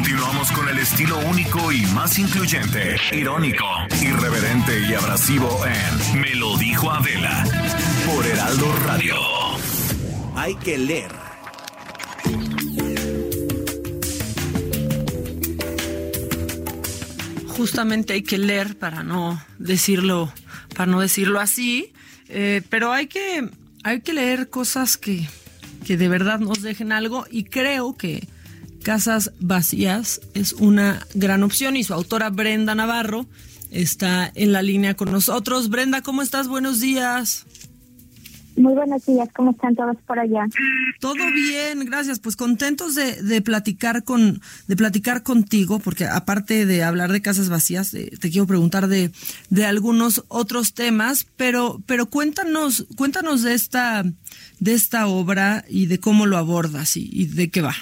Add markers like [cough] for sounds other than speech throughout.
Continuamos con el estilo único y más incluyente, irónico, irreverente y abrasivo en Me lo dijo Adela por Heraldo Radio. Hay que leer. Justamente hay que leer para no decirlo, para no decirlo así, eh, pero hay que, hay que leer cosas que, que de verdad nos dejen algo y creo que Casas Vacías es una gran opción y su autora Brenda Navarro está en la línea con nosotros. Brenda, ¿cómo estás? Buenos días. Muy buenos días, ¿cómo están todos por allá? Todo bien, gracias. Pues contentos de, de platicar con, de platicar contigo, porque aparte de hablar de casas vacías, eh, te quiero preguntar de, de algunos otros temas, pero, pero cuéntanos, cuéntanos de esta, de esta obra y de cómo lo abordas y, y de qué va.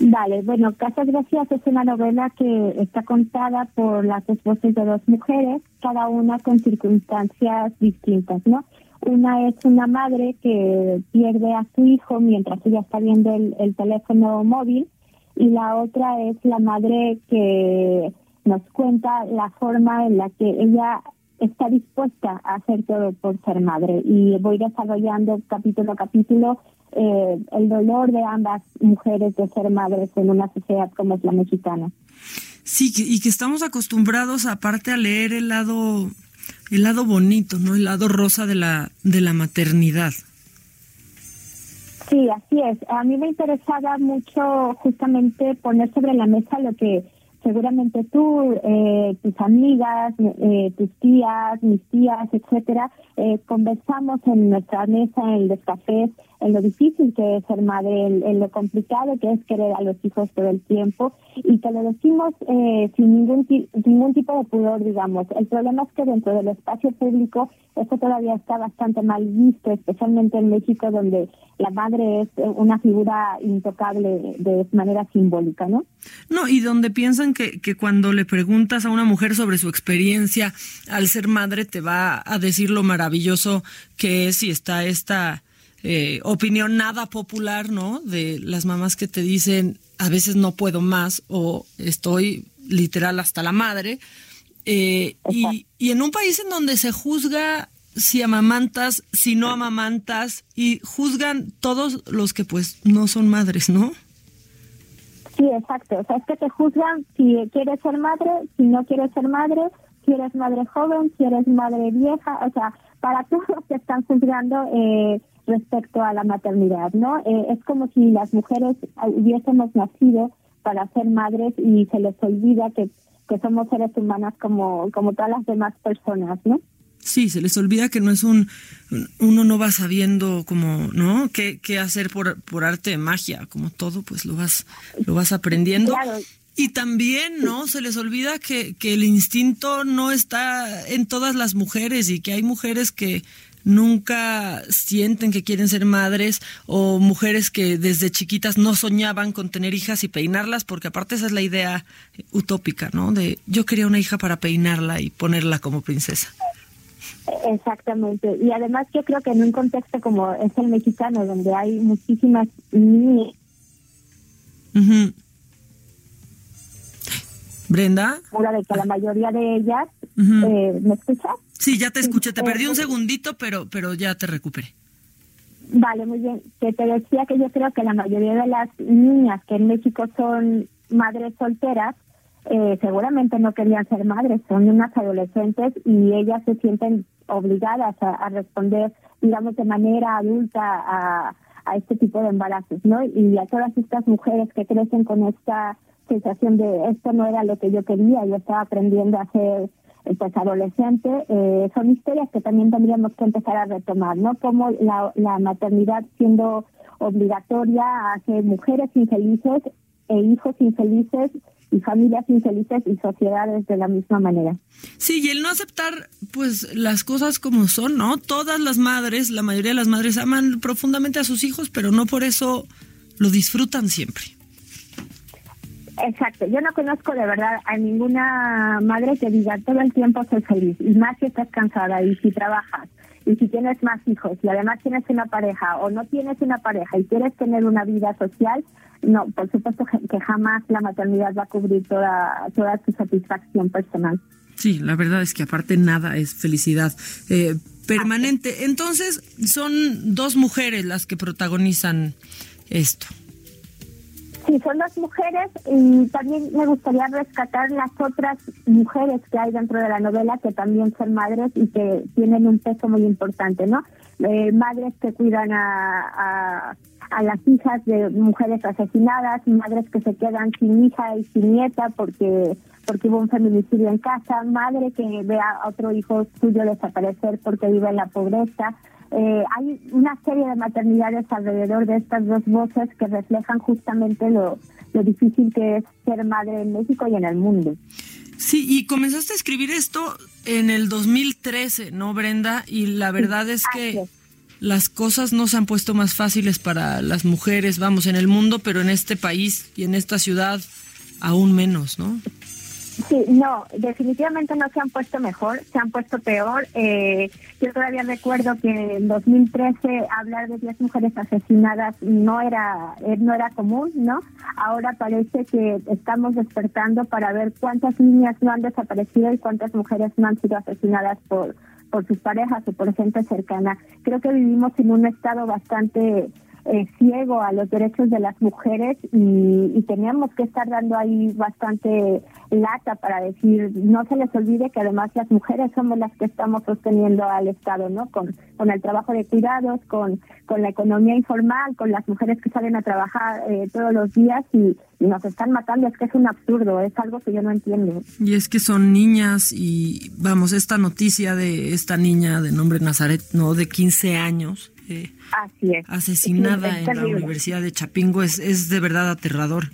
Vale, bueno, Casas Vacías es una novela que está contada por las esposas de dos mujeres, cada una con circunstancias distintas, ¿no? Una es una madre que pierde a su hijo mientras ella está viendo el teléfono móvil y la otra es la madre que nos cuenta la forma en la que ella está dispuesta a hacer todo por ser madre y voy desarrollando capítulo a capítulo eh, el dolor de ambas mujeres de ser madres en una sociedad como es la mexicana. Sí, y que estamos acostumbrados aparte a leer el lado el lado bonito, ¿no? El lado rosa de la de la maternidad. Sí, así es. A mí me interesaba mucho justamente poner sobre la mesa lo que seguramente tú, eh, tus amigas, eh, tus tías, mis tías, etcétera, eh, conversamos en nuestra mesa, en los cafés, en lo difícil que es ser madre, en, lo complicado que es querer a los hijos todo el tiempo y que lo decimos eh, sin ningún sin ningún tipo de pudor, digamos. El problema es que dentro del espacio público esto todavía está bastante mal visto, especialmente en México, donde la madre es una figura intocable de manera simbólica, ¿no? No, y donde piensan que, que cuando le preguntas a una mujer sobre su experiencia al ser madre, te va a decir lo maravilloso que es y está esta eh, opinión nada popular, ¿no? De las mamás que te dicen, a veces no puedo más o estoy literal hasta la madre. Eh, y, y en un país en donde se juzga si amamantas, si no amamantas, y juzgan todos los que pues no son madres, ¿no? Sí, exacto. O sea, es que te juzgan si quieres ser madre, si no quieres ser madre, si eres madre joven, si eres madre vieja, o sea, para todos te están juzgando eh, respecto a la maternidad, ¿no? Eh, es como si las mujeres hubiésemos nacido para ser madres y se les olvida que, que somos seres humanas como, como todas las demás personas, ¿no? Sí, se les olvida que no es un, uno no va sabiendo como, ¿no? Qué, qué hacer por, por arte de magia, como todo, pues lo vas, lo vas aprendiendo. Claro. Y también, ¿no? Se les olvida que, que el instinto no está en todas las mujeres y que hay mujeres que nunca sienten que quieren ser madres o mujeres que desde chiquitas no soñaban con tener hijas y peinarlas, porque aparte esa es la idea utópica, ¿no? De yo quería una hija para peinarla y ponerla como princesa. Exactamente. Y además yo creo que en un contexto como es el mexicano, donde hay muchísimas niñas. Brenda. de que la mayoría de ellas, eh, ¿me escuchas? Sí, ya te escuché, te perdí un eh, segundito, pero, pero ya te recuperé. Vale, muy bien. Que te decía que yo creo que la mayoría de las niñas que en México son madres solteras, eh, seguramente no querían ser madres, son unas adolescentes y ellas se sienten obligadas a, responder, digamos, de manera adulta a, a este tipo de embarazos, ¿no? Y a todas estas mujeres que crecen con esta sensación de esto no era lo que yo quería, yo estaba aprendiendo a ser pues adolescente, eh, son historias que también tendríamos que empezar a retomar, ¿no? Como la, la maternidad siendo obligatoria hace mujeres infelices e hijos infelices y familias infelices y sociedades de la misma manera. Sí, y el no aceptar pues las cosas como son, ¿no? Todas las madres, la mayoría de las madres aman profundamente a sus hijos, pero no por eso lo disfrutan siempre. Exacto, yo no conozco de verdad a ninguna madre que diga todo el tiempo soy feliz, y más si estás cansada y si trabajas y si tienes más hijos y además tienes una pareja o no tienes una pareja y quieres tener una vida social, no, por supuesto que jamás la maternidad va a cubrir toda, toda tu satisfacción personal. Sí, la verdad es que aparte nada es felicidad eh, permanente. Entonces, son dos mujeres las que protagonizan esto. Sí, son dos mujeres y también me gustaría rescatar las otras mujeres que hay dentro de la novela que también son madres y que tienen un peso muy importante, ¿no? Eh, madres que cuidan a, a, las hijas de mujeres asesinadas, madres que se quedan sin hija y sin nieta porque porque hubo un feminicidio en casa, madre que ve a otro hijo suyo desaparecer porque vive en la pobreza, eh, hay una serie de maternidades alrededor de estas dos voces que reflejan justamente lo, lo difícil que es ser madre en México y en el mundo. Sí, y comenzaste a escribir esto en el 2013, ¿no, Brenda? Y la verdad es que las cosas no se han puesto más fáciles para las mujeres, vamos, en el mundo, pero en este país y en esta ciudad aún menos, ¿no? Sí, no, definitivamente no se han puesto mejor, se han puesto peor. Eh, yo todavía recuerdo que en 2013 hablar de 10 mujeres asesinadas no era eh, no era común, ¿no? Ahora parece que estamos despertando para ver cuántas niñas no han desaparecido y cuántas mujeres no han sido asesinadas por por sus parejas o por gente cercana. Creo que vivimos en un estado bastante eh, ciego a los derechos de las mujeres y, y, teníamos que estar dando ahí bastante lata para decir, no se les olvide que además las mujeres somos las que estamos sosteniendo al Estado, ¿no? Con, con el trabajo de cuidados, con, con la economía informal, con las mujeres que salen a trabajar eh, todos los días y, y nos están matando. Es que es un absurdo, es algo que yo no entiendo. Y es que son niñas y vamos, esta noticia de esta niña de nombre Nazaret, ¿no? De 15 años Así es. asesinada en la Universidad de Chapingo es, es de verdad aterrador.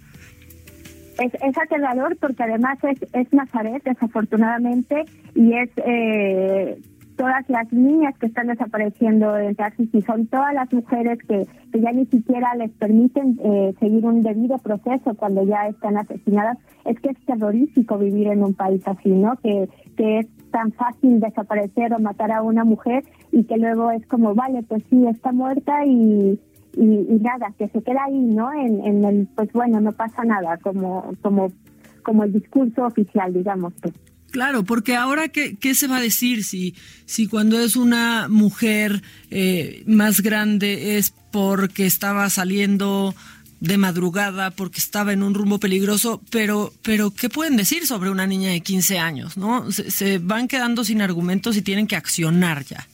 Es, es aterrador porque además es, es Nazaret, desafortunadamente, y es eh, todas las niñas que están desapareciendo en taxis y son todas las mujeres que, que ya ni siquiera les permiten eh, seguir un debido proceso cuando ya están asesinadas. Es que es terrorífico vivir en un país así, ¿no? Que, que es tan fácil desaparecer o matar a una mujer y que luego es como, vale, pues sí, está muerta y, y, nada, que se queda ahí, ¿no? En, en el, pues bueno, no pasa nada, como, como, como el discurso oficial, digamos. Pues. Claro, porque ahora qué, qué se va a decir si, si cuando es una mujer eh, más grande es porque estaba saliendo de madrugada porque estaba en un rumbo peligroso, pero, pero ¿qué pueden decir sobre una niña de 15 años? ¿no? Se, van quedando sin argumentos y tienen que accionar ya.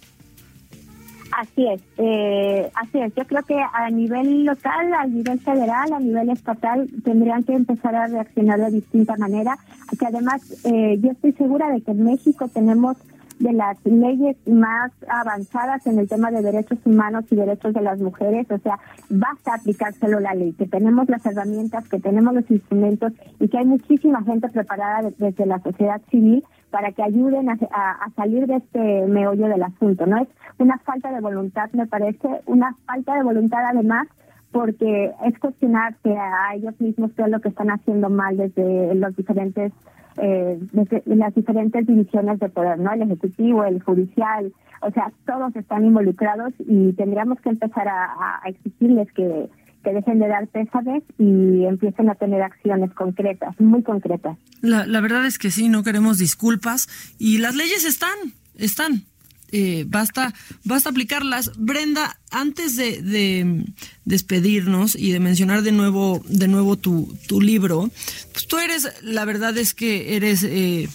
Así es, eh, así es. Yo creo que a nivel local, a nivel federal, a nivel estatal, tendrían que empezar a reaccionar de distinta manera. Que además, eh, yo estoy segura de que en México tenemos de las leyes más avanzadas en el tema de derechos humanos y derechos de las mujeres, o sea, basta aplicárselo la ley, que tenemos las herramientas, que tenemos los instrumentos y que hay muchísima gente preparada desde la sociedad civil para que ayuden a, salir de este meollo del asunto, ¿no? Es una falta de voluntad, me parece, una falta de voluntad además porque es cuestionarse a ellos mismos todo lo que están haciendo mal desde los diferentes eh, las diferentes divisiones de poder, ¿no? El ejecutivo, el judicial, o sea, todos están involucrados y tendríamos que empezar a, exigirles que, que dejen de dar pésames y empiecen a tener acciones concretas, muy concretas. La, la verdad es que sí, no queremos disculpas y las leyes están, están. Eh, basta, basta aplicarlas. Brenda, antes de, despedirnos y de mencionar de nuevo, de nuevo tu, tu libro, pues tú eres, la verdad es que eres eh,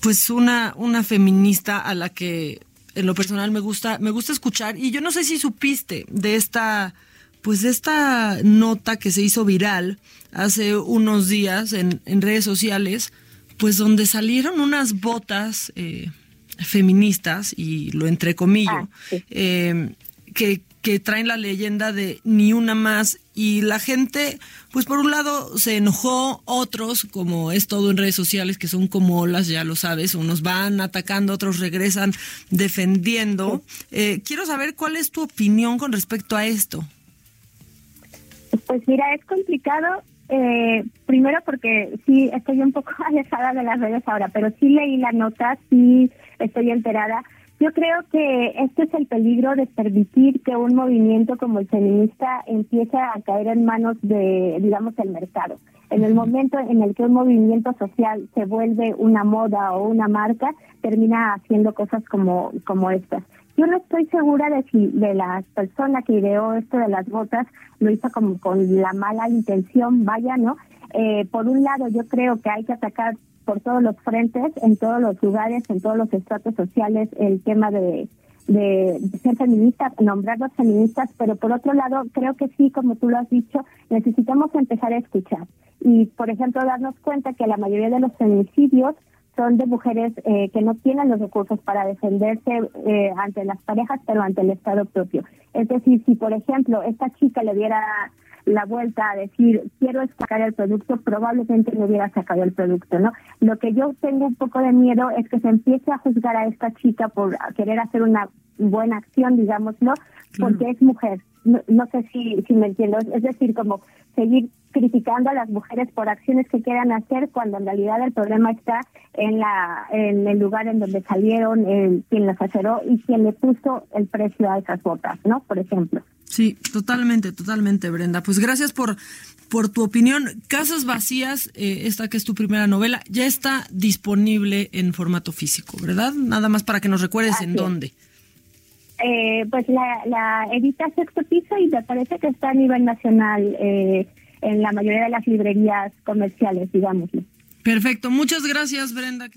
pues una, una feminista a la que en lo personal me gusta, me gusta escuchar. Y yo no sé si supiste de esta, pues de esta nota que se hizo viral hace unos días en, en redes sociales, pues donde salieron unas botas eh, feministas, y lo entrecomillo, ah, eh, que, que traen la leyenda de ni una más y la gente, pues por un lado se enojó, otros, como es todo en redes sociales, que son como olas, ya lo sabes, unos van atacando, otros regresan defendiendo. Eh, quiero saber cuál es tu opinión con respecto a esto. Pues mira, es complicado eh, primero porque sí estoy un poco [laughs] alejada de las redes ahora, pero sí leí la nota, sí estoy enterada. Yo creo que este es el peligro de permitir que un movimiento como el feminista empiece a caer en manos de, digamos, el mercado. En el momento en el que un movimiento social se vuelve una moda o una marca, termina haciendo cosas como, como estas. Yo no estoy segura de si de la persona que ideó esto de las botas lo hizo como con la mala intención, vaya, ¿no? Eh, por un lado, yo creo que hay que atacar por todos los frentes, en todos los lugares, en todos los estratos sociales, el tema de, de, ser feministas, nombrarlos feministas, pero por otro lado, creo que sí, como tú lo has dicho, necesitamos empezar a escuchar. Y, por ejemplo, darnos cuenta que la mayoría de los feminicidios son de mujeres eh, que no tienen los recursos para defenderse eh, ante las parejas, pero ante el Estado propio. Es decir, si por ejemplo esta chica le diera la vuelta a decir quiero sacar el producto, probablemente no hubiera sacado el producto, ¿no? Lo que yo tengo un poco de miedo es que se empiece a juzgar a esta chica por querer hacer una buena acción, digámoslo, porque es mujer. No, no, sé si, si me entiendo, es decir, como seguir criticando a las mujeres por acciones que quieran hacer cuando en realidad el problema está en la en el lugar en donde salieron, en quien las aceró y quien le puso el precio a esas botas, ¿no? Por ejemplo. Sí, totalmente, totalmente, Brenda. Pues gracias por por tu opinión. Casas Vacías, eh, esta que es tu primera novela, ya está disponible en formato físico, ¿verdad? Nada más para que nos recuerdes en dónde. Eh, pues la, la edita Sexto Piso y me parece que está a nivel nacional. Eh, en la mayoría de las librerías comerciales, digámoslo. Perfecto, muchas gracias Brenda.